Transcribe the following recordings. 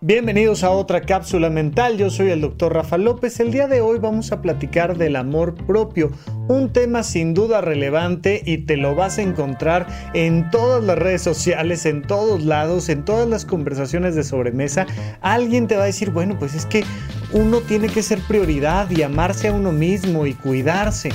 Bienvenidos a otra cápsula mental, yo soy el doctor Rafa López. El día de hoy vamos a platicar del amor propio, un tema sin duda relevante y te lo vas a encontrar en todas las redes sociales, en todos lados, en todas las conversaciones de sobremesa. Alguien te va a decir, bueno, pues es que uno tiene que ser prioridad y amarse a uno mismo y cuidarse.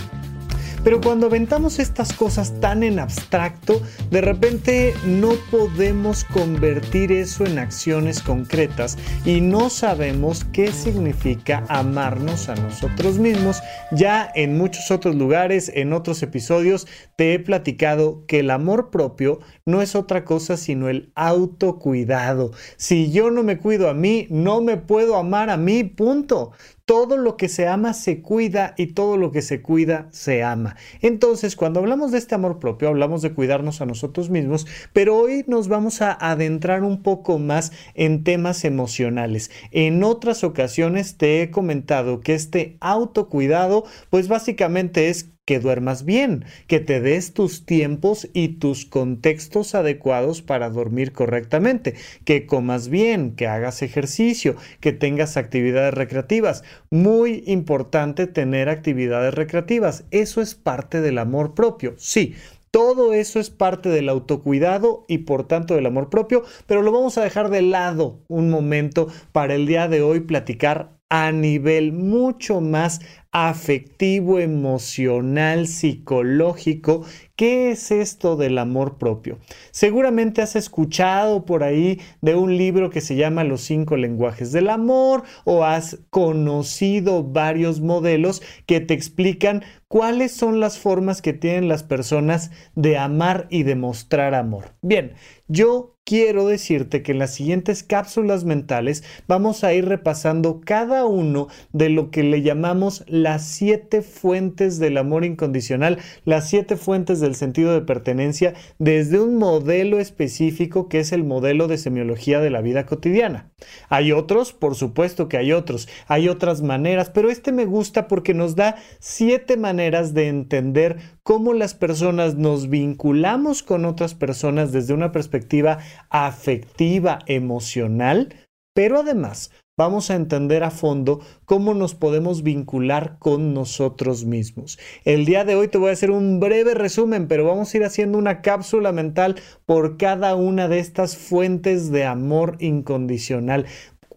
Pero cuando aventamos estas cosas tan en abstracto, de repente no podemos convertir eso en acciones concretas y no sabemos qué significa amarnos a nosotros mismos. Ya en muchos otros lugares, en otros episodios, te he platicado que el amor propio no es otra cosa sino el autocuidado. Si yo no me cuido a mí, no me puedo amar a mí, punto. Todo lo que se ama se cuida y todo lo que se cuida se ama. Entonces, cuando hablamos de este amor propio, hablamos de cuidarnos a nosotros mismos, pero hoy nos vamos a adentrar un poco más en temas emocionales. En otras ocasiones te he comentado que este autocuidado, pues básicamente es que duermas bien, que te des tus tiempos y tus contextos adecuados para dormir correctamente, que comas bien, que hagas ejercicio, que tengas actividades recreativas. Muy importante tener actividades recreativas. Eso es parte del amor propio. Sí, todo eso es parte del autocuidado y por tanto del amor propio, pero lo vamos a dejar de lado un momento para el día de hoy platicar a nivel mucho más afectivo, emocional, psicológico. ¿Qué es esto del amor propio? Seguramente has escuchado por ahí de un libro que se llama Los cinco lenguajes del amor o has conocido varios modelos que te explican cuáles son las formas que tienen las personas de amar y de mostrar amor. Bien, yo quiero decirte que en las siguientes cápsulas mentales vamos a ir repasando cada uno de lo que le llamamos las siete fuentes del amor incondicional, las siete fuentes del sentido de pertenencia desde un modelo específico que es el modelo de semiología de la vida cotidiana. Hay otros, por supuesto que hay otros, hay otras maneras, pero este me gusta porque nos da siete maneras de entender cómo las personas nos vinculamos con otras personas desde una perspectiva afectiva, emocional, pero además vamos a entender a fondo cómo nos podemos vincular con nosotros mismos. El día de hoy te voy a hacer un breve resumen, pero vamos a ir haciendo una cápsula mental por cada una de estas fuentes de amor incondicional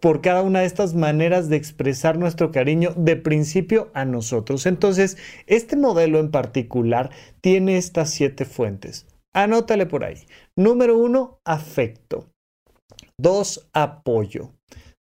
por cada una de estas maneras de expresar nuestro cariño de principio a nosotros. Entonces, este modelo en particular tiene estas siete fuentes. Anótale por ahí. Número uno, afecto. Dos, apoyo.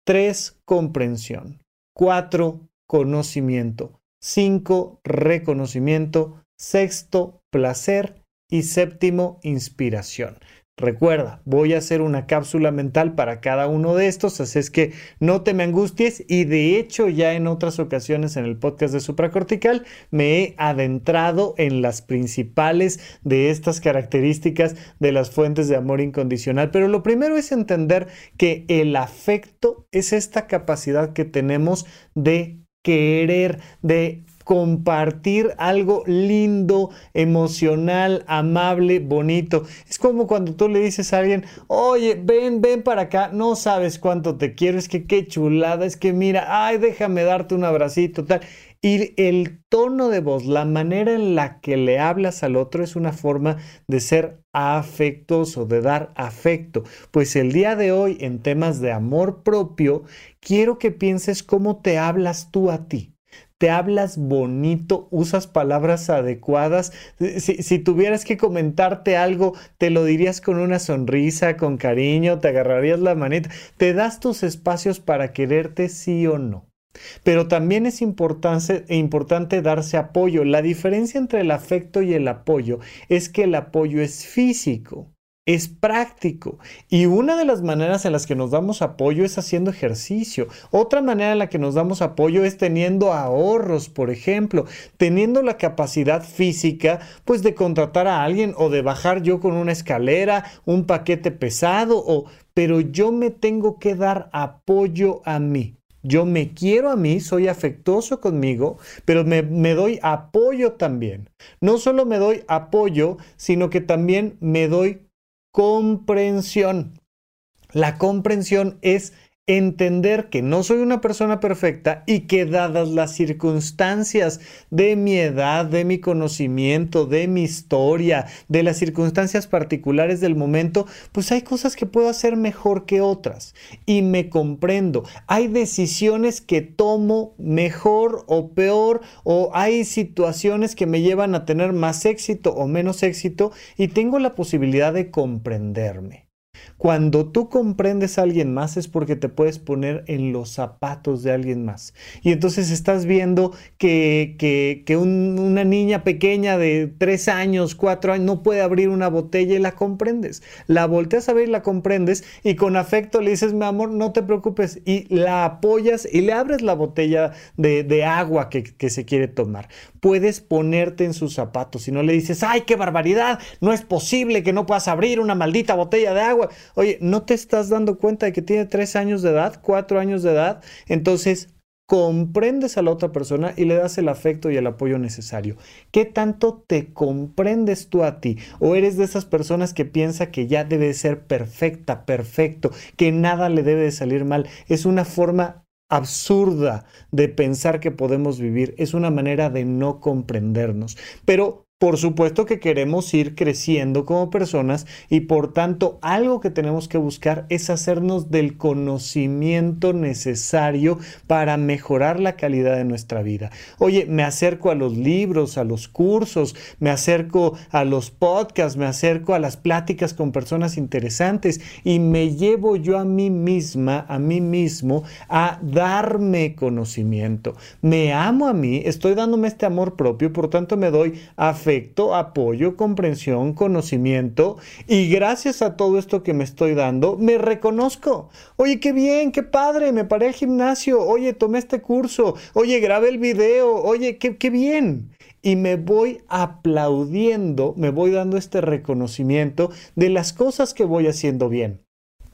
Tres, comprensión. Cuatro, conocimiento. Cinco, reconocimiento. Sexto, placer. Y séptimo, inspiración. Recuerda, voy a hacer una cápsula mental para cada uno de estos, así es que no te me angusties y de hecho ya en otras ocasiones en el podcast de supracortical me he adentrado en las principales de estas características de las fuentes de amor incondicional, pero lo primero es entender que el afecto es esta capacidad que tenemos de querer, de compartir algo lindo, emocional, amable, bonito. Es como cuando tú le dices a alguien, oye, ven, ven para acá, no sabes cuánto te quiero, es que qué chulada, es que mira, ay, déjame darte un abracito, tal. Y el tono de voz, la manera en la que le hablas al otro es una forma de ser afectuoso, de dar afecto. Pues el día de hoy, en temas de amor propio, quiero que pienses cómo te hablas tú a ti te hablas bonito, usas palabras adecuadas. Si, tuvieras que comentarte algo, te lo dirías con una sonrisa, con cariño, te agarrarías la manita, te das tus espacios para quererte sí o no. Pero también es importante, importante darse apoyo. La diferencia entre el afecto y el apoyo es que el apoyo es físico es práctico. Y una de las maneras en las que nos damos apoyo es haciendo ejercicio. Otra manera en la que nos damos apoyo es teniendo ahorros, por ejemplo, teniendo la capacidad física, pues de contratar a alguien o de bajar yo con una escalera, un paquete pesado, o, pero yo me tengo que dar apoyo a mí. Yo me quiero a mí, soy afectuoso conmigo, pero me, me, doy apoyo también. No solo me doy apoyo, sino que también me doy comprensión. La comprensión es entender que no soy una persona perfecta y que dadas las circunstancias de mi edad, de mi conocimiento, de mi historia, de las circunstancias particulares del momento, pues hay cosas que puedo hacer mejor que otras y me comprendo. Hay decisiones que tomo mejor o peor o hay situaciones que me llevan a tener más éxito o menos éxito y tengo la posibilidad de comprenderme. Cuando tú comprendes a alguien más es porque te puedes poner en los zapatos de alguien más. Y entonces estás viendo que, que, una niña pequeña de tres años, cuatro años, no puede abrir una botella y la comprendes. La volteas a ver y la comprendes y con afecto le dices, mi amor, no te preocupes. Y la apoyas y le abres la botella de, agua que, que se quiere tomar. Puedes ponerte en sus zapatos y no le dices, ay, qué barbaridad, no es posible que no puedas abrir una maldita botella de agua. Oye, ¿no te estás dando cuenta de que tiene tres años de edad, cuatro años de edad? Entonces, comprendes a la otra persona y le das el afecto y el apoyo necesario. ¿Qué tanto te comprendes tú a ti? ¿O eres de esas personas que piensa que ya debe ser perfecta, perfecto, que nada le debe de salir mal? Es una forma absurda de pensar que podemos vivir, es una manera de no comprendernos. Pero por supuesto que queremos ir creciendo como personas y por tanto algo que tenemos que buscar es hacernos del conocimiento necesario para mejorar la calidad de nuestra vida. Oye, me acerco a los libros, a los cursos, me acerco a los podcasts, me acerco a las pláticas con personas interesantes y me llevo yo a mí misma, a mí mismo, a darme conocimiento. Me amo a mí, estoy dándome este amor propio, por tanto me doy a apoyo, comprensión, conocimiento y gracias a todo esto que me estoy dando, me reconozco. Oye, qué bien, qué padre, me paré al gimnasio, oye, tomé este curso, oye, grabé el video, oye, qué, qué bien y me voy aplaudiendo, me voy dando este reconocimiento de las cosas que voy haciendo bien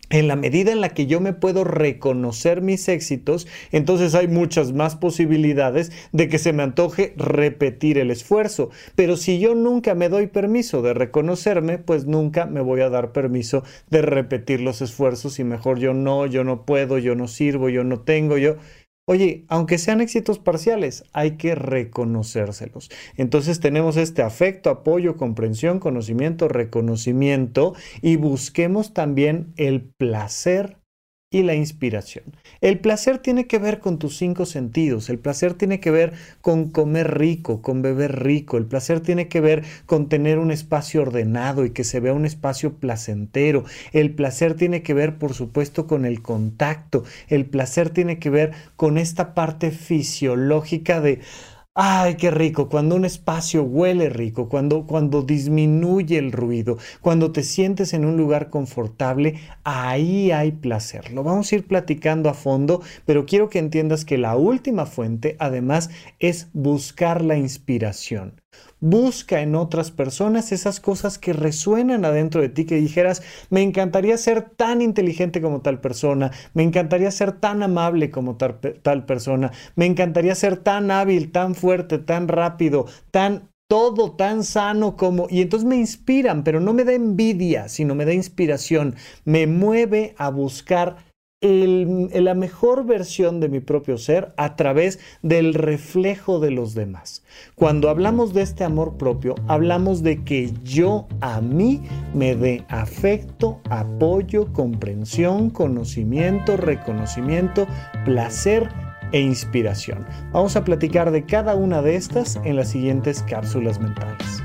en la medida en la que yo me puedo reconocer mis éxitos, entonces hay muchas más posibilidades de que se me antoje repetir el esfuerzo. Pero si yo nunca me doy permiso de reconocerme, pues nunca me voy a dar permiso de repetir los esfuerzos y mejor yo no, yo no puedo, yo no sirvo, yo no tengo, yo... Oye, aunque sean éxitos parciales, hay que reconocérselos. Entonces tenemos este afecto, apoyo, comprensión, conocimiento, reconocimiento y busquemos también el placer y la inspiración. El placer tiene que ver con tus cinco sentidos, el placer tiene que ver con comer rico, con beber rico, el placer tiene que ver con tener un espacio ordenado y que se vea un espacio placentero, el placer tiene que ver por supuesto con el contacto, el placer tiene que ver con esta parte fisiológica de Ay, qué rico, cuando un espacio huele rico, cuando, cuando disminuye el ruido, cuando te sientes en un lugar confortable, ahí hay placer. Lo vamos a ir platicando a fondo, pero quiero que entiendas que la última fuente además es buscar la inspiración. Busca en otras personas esas cosas que resuenan adentro de ti, que dijeras, me encantaría ser tan inteligente como tal persona, me encantaría ser tan amable como tal, tal persona, me encantaría ser tan hábil, tan fuerte, tan rápido, tan todo tan sano como... Y entonces me inspiran, pero no me da envidia, sino me da inspiración. Me mueve a buscar la mejor versión de mi propio ser a través del reflejo de los demás. Cuando hablamos de este amor propio, hablamos de que yo a mí me dé afecto, apoyo, comprensión, conocimiento, reconocimiento, placer e inspiración. Vamos a platicar de cada una de estas en las siguientes cápsulas mentales.